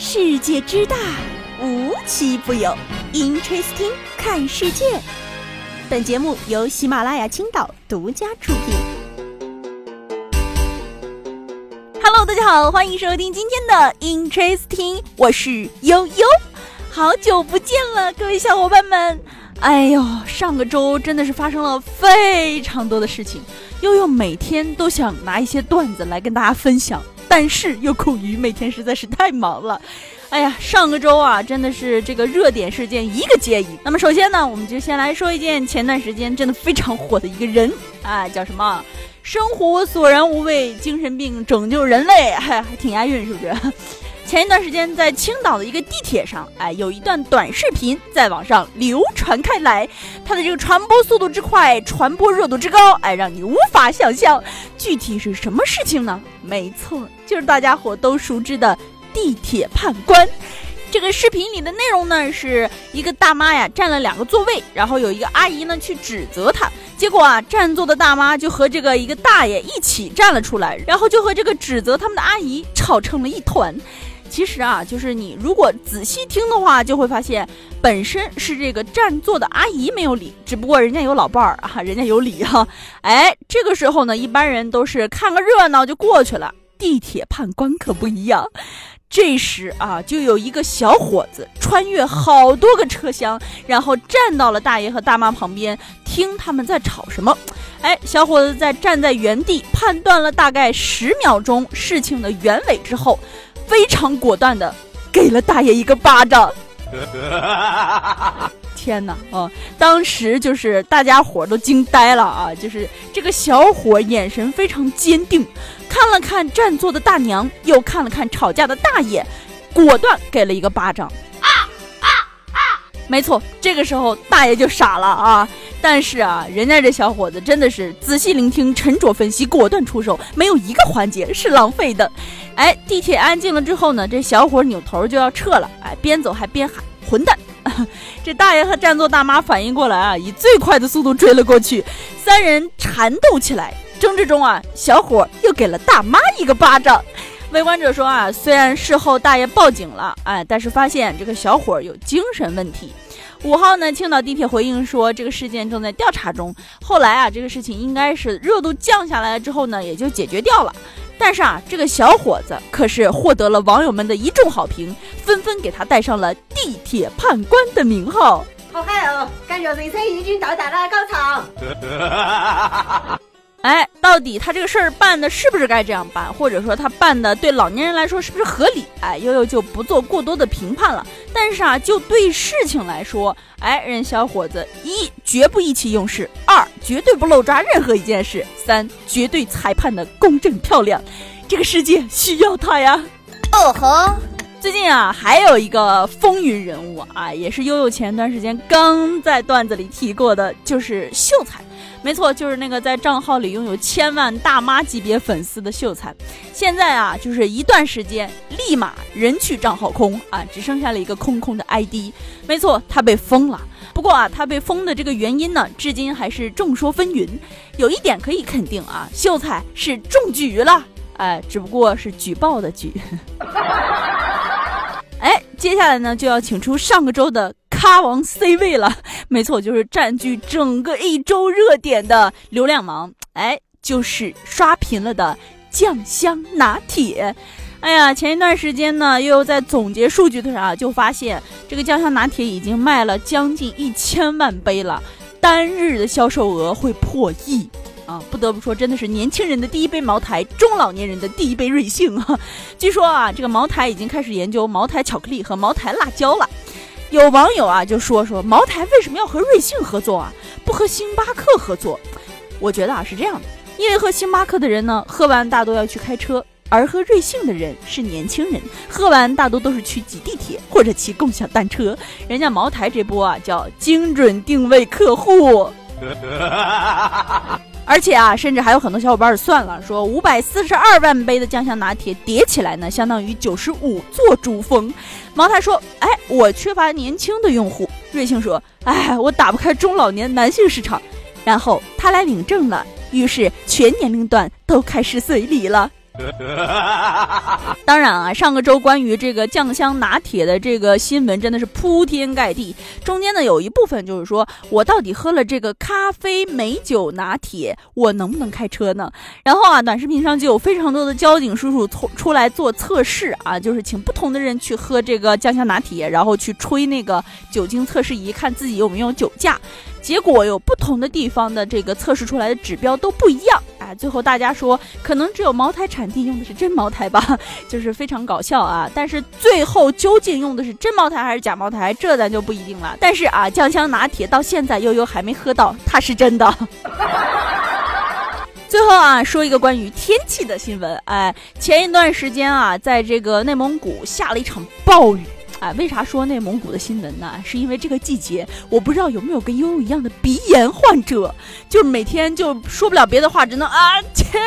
世界之大，无奇不有。Interesting，看世界。本节目由喜马拉雅青岛独家出品。Hello，大家好，欢迎收听今天的 Interesting，我是悠悠。好久不见了，各位小伙伴们。哎呦，上个周真的是发生了非常多的事情，悠悠每天都想拿一些段子来跟大家分享。但是又苦于每天实在是太忙了，哎呀，上个周啊，真的是这个热点事件一个接一。那么首先呢，我们就先来说一件前段时间真的非常火的一个人啊，叫什么？生活索然无味，精神病拯救人类，还还挺押韵，是不是？前一段时间在青岛的一个地铁上，哎，有一段短视频在网上流传开来，它的这个传播速度之快，传播热度之高，哎，让你无法想象。具体是什么事情呢？没错，就是大家伙都熟知的地铁判官。这个视频里的内容呢，是一个大妈呀占了两个座位，然后有一个阿姨呢去指责她，结果啊占座的大妈就和这个一个大爷一起站了出来，然后就和这个指责他们的阿姨吵成了一团。其实啊，就是你如果仔细听的话，就会发现本身是这个占座的阿姨没有理，只不过人家有老伴儿啊，人家有理哈。哎，这个时候呢，一般人都是看个热闹就过去了。地铁判官可不一样，这时啊，就有一个小伙子穿越好多个车厢，然后站到了大爷和大妈旁边，听他们在吵什么。哎，小伙子在站在原地判断了大概十秒钟事情的原委之后。非常果断的给了大爷一个巴掌，天哪啊！当时就是大家伙都惊呆了啊！就是这个小伙眼神非常坚定，看了看占座的大娘，又看了看吵架的大爷，果断给了一个巴掌。啊啊啊没错，这个时候大爷就傻了啊！但是啊，人家这小伙子真的是仔细聆听、沉着分析、果断出手，没有一个环节是浪费的。哎，地铁安静了之后呢，这小伙扭头就要撤了，哎，边走还边喊“混蛋”。这大爷和占座大妈反应过来啊，以最快的速度追了过去，三人缠斗起来。争执中啊，小伙又给了大妈一个巴掌。围观者说啊，虽然事后大爷报警了，哎，但是发现这个小伙有精神问题。五号呢，青岛地铁回应说，这个事件正在调查中。后来啊，这个事情应该是热度降下来了之后呢，也就解决掉了。但是啊，这个小伙子可是获得了网友们的一众好评，纷纷给他带上了“地铁判官”的名号。好嗨哦，感觉人生已经到达了高潮。哎，到底他这个事儿办的是不是该这样办，或者说他办的对老年人来说是不是合理？哎，悠悠就不做过多的评判了。但是啊，就对事情来说，哎，人小伙子一绝不意气用事，二绝对不漏抓任何一件事，三绝对裁判的公正漂亮。这个世界需要他呀！哦吼，最近啊，还有一个风云人物啊，也是悠悠前段时间刚在段子里提过的，就是秀才。没错，就是那个在账号里拥有千万大妈级别粉丝的秀才，现在啊，就是一段时间立马人去账号空啊，只剩下了一个空空的 ID。没错，他被封了。不过啊，他被封的这个原因呢，至今还是众说纷纭。有一点可以肯定啊，秀才是中举了，哎，只不过是举报的举。接下来呢，就要请出上个周的。咖王 C 位了，没错，就是占据整个一周热点的流量王，哎，就是刷屏了的酱香拿铁。哎呀，前一段时间呢，又在总结数据的时候啊，就发现这个酱香拿铁已经卖了将近一千万杯了，单日的销售额会破亿啊！不得不说，真的是年轻人的第一杯茅台，中老年人的第一杯瑞幸啊！据说啊，这个茅台已经开始研究茅台巧克力和茅台辣椒了。有网友啊就说说茅台为什么要和瑞幸合作啊，不和星巴克合作？我觉得啊是这样的，因为喝星巴克的人呢，喝完大多要去开车，而喝瑞幸的人是年轻人，喝完大多都是去挤地铁或者骑共享单车。人家茅台这波啊叫精准定位客户。而且啊，甚至还有很多小伙伴算了，说五百四十二万杯的酱香拿铁叠起来呢，相当于九十五座珠峰。茅台说：“哎，我缺乏年轻的用户。”瑞幸说：“哎，我打不开中老年男性市场。”然后他来领证了，于是全年龄段都开始随礼了。当然啊，上个周关于这个酱香拿铁的这个新闻真的是铺天盖地，中间呢有一部分就是说我到底喝了这个咖啡美酒拿铁，我能不能开车呢？然后啊，短视频上就有非常多的交警叔叔出出来做测试啊，就是请不同的人去喝这个酱香拿铁，然后去吹那个酒精测试仪，看自己有没有酒驾。结果有不同的地方的这个测试出来的指标都不一样，最后大家说可能只有茅台产地用的是真茅台吧，就是非常搞笑啊。但是最后究竟用的是真茅台还是假茅台，这咱就不一定了。但是啊，酱香拿铁到现在悠悠还没喝到，它是真的。最后啊，说一个关于天气的新闻，哎，前一段时间啊，在这个内蒙古下了一场暴雨。啊，为啥说内蒙古的新闻呢？是因为这个季节，我不知道有没有跟悠悠一样的鼻炎患者，就是每天就说不了别的话，只能啊切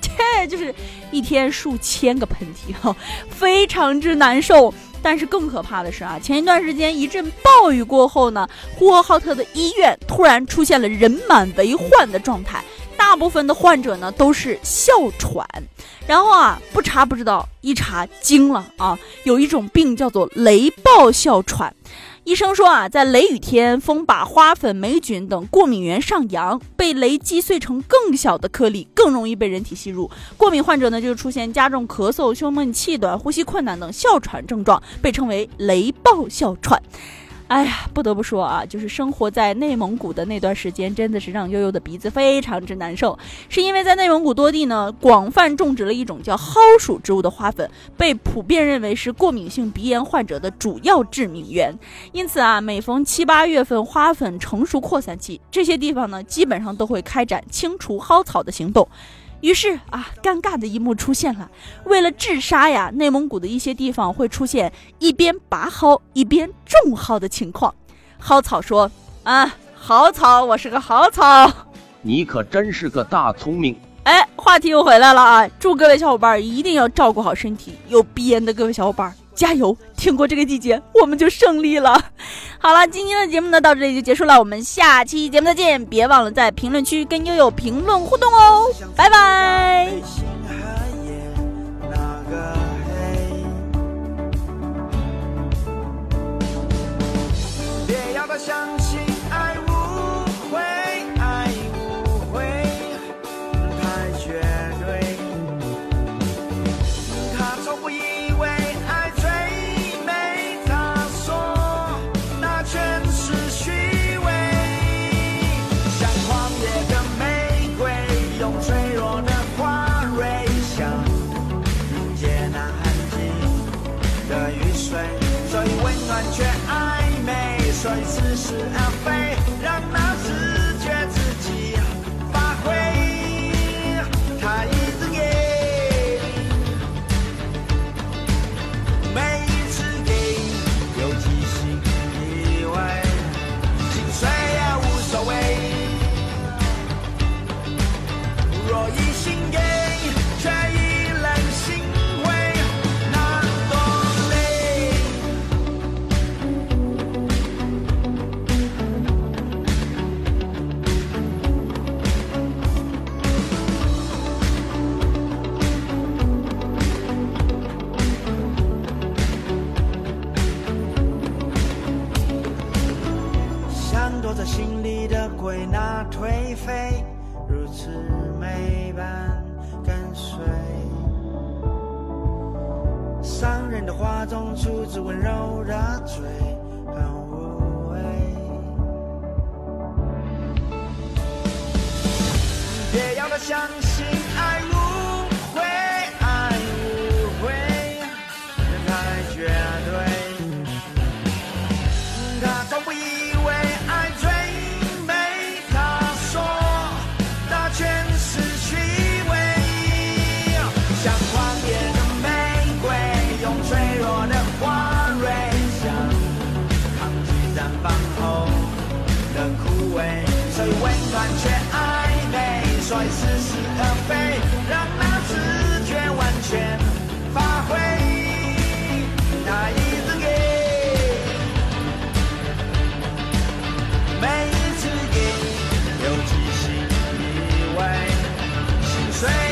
切，就是一天数千个喷嚏哈，非常之难受。但是更可怕的是啊，前一段时间一阵暴雨过后呢，呼和浩特的医院突然出现了人满为患的状态。大部分的患者呢都是哮喘，然后啊不查不知道，一查惊了啊，有一种病叫做雷暴哮喘。医生说啊，在雷雨天，风把花粉、霉菌等过敏源上扬，被雷击碎成更小的颗粒，更容易被人体吸入。过敏患者呢就出现加重咳嗽、胸闷气短、呼吸困难等哮喘症状，被称为雷暴哮喘。哎呀，不得不说啊，就是生活在内蒙古的那段时间，真的是让悠悠的鼻子非常之难受。是因为在内蒙古多地呢，广泛种植了一种叫蒿属植物的花粉，被普遍认为是过敏性鼻炎患者的主要致命源。因此啊，每逢七八月份花粉成熟扩散期，这些地方呢，基本上都会开展清除蒿草的行动。于是啊，尴尬的一幕出现了。为了治沙呀，内蒙古的一些地方会出现一边拔蒿一边种蒿的情况。蒿草说：“啊，好草，我是个好草。”你可真是个大聪明。哎，话题又回来了啊！祝各位小伙伴一定要照顾好身体。有鼻炎的各位小伙伴。加油！挺过这个季节，我们就胜利了。好了，今天的节目呢到这里就结束了，我们下期节目再见！别忘了在评论区跟悠悠评论互动哦，拜拜。所以似人的话中出自温柔的嘴，很无畏。别要他相信。所以温暖却暧昧，所以似是而非，让那直觉完全发挥。他一直给，每一次给，又几心意外，心碎。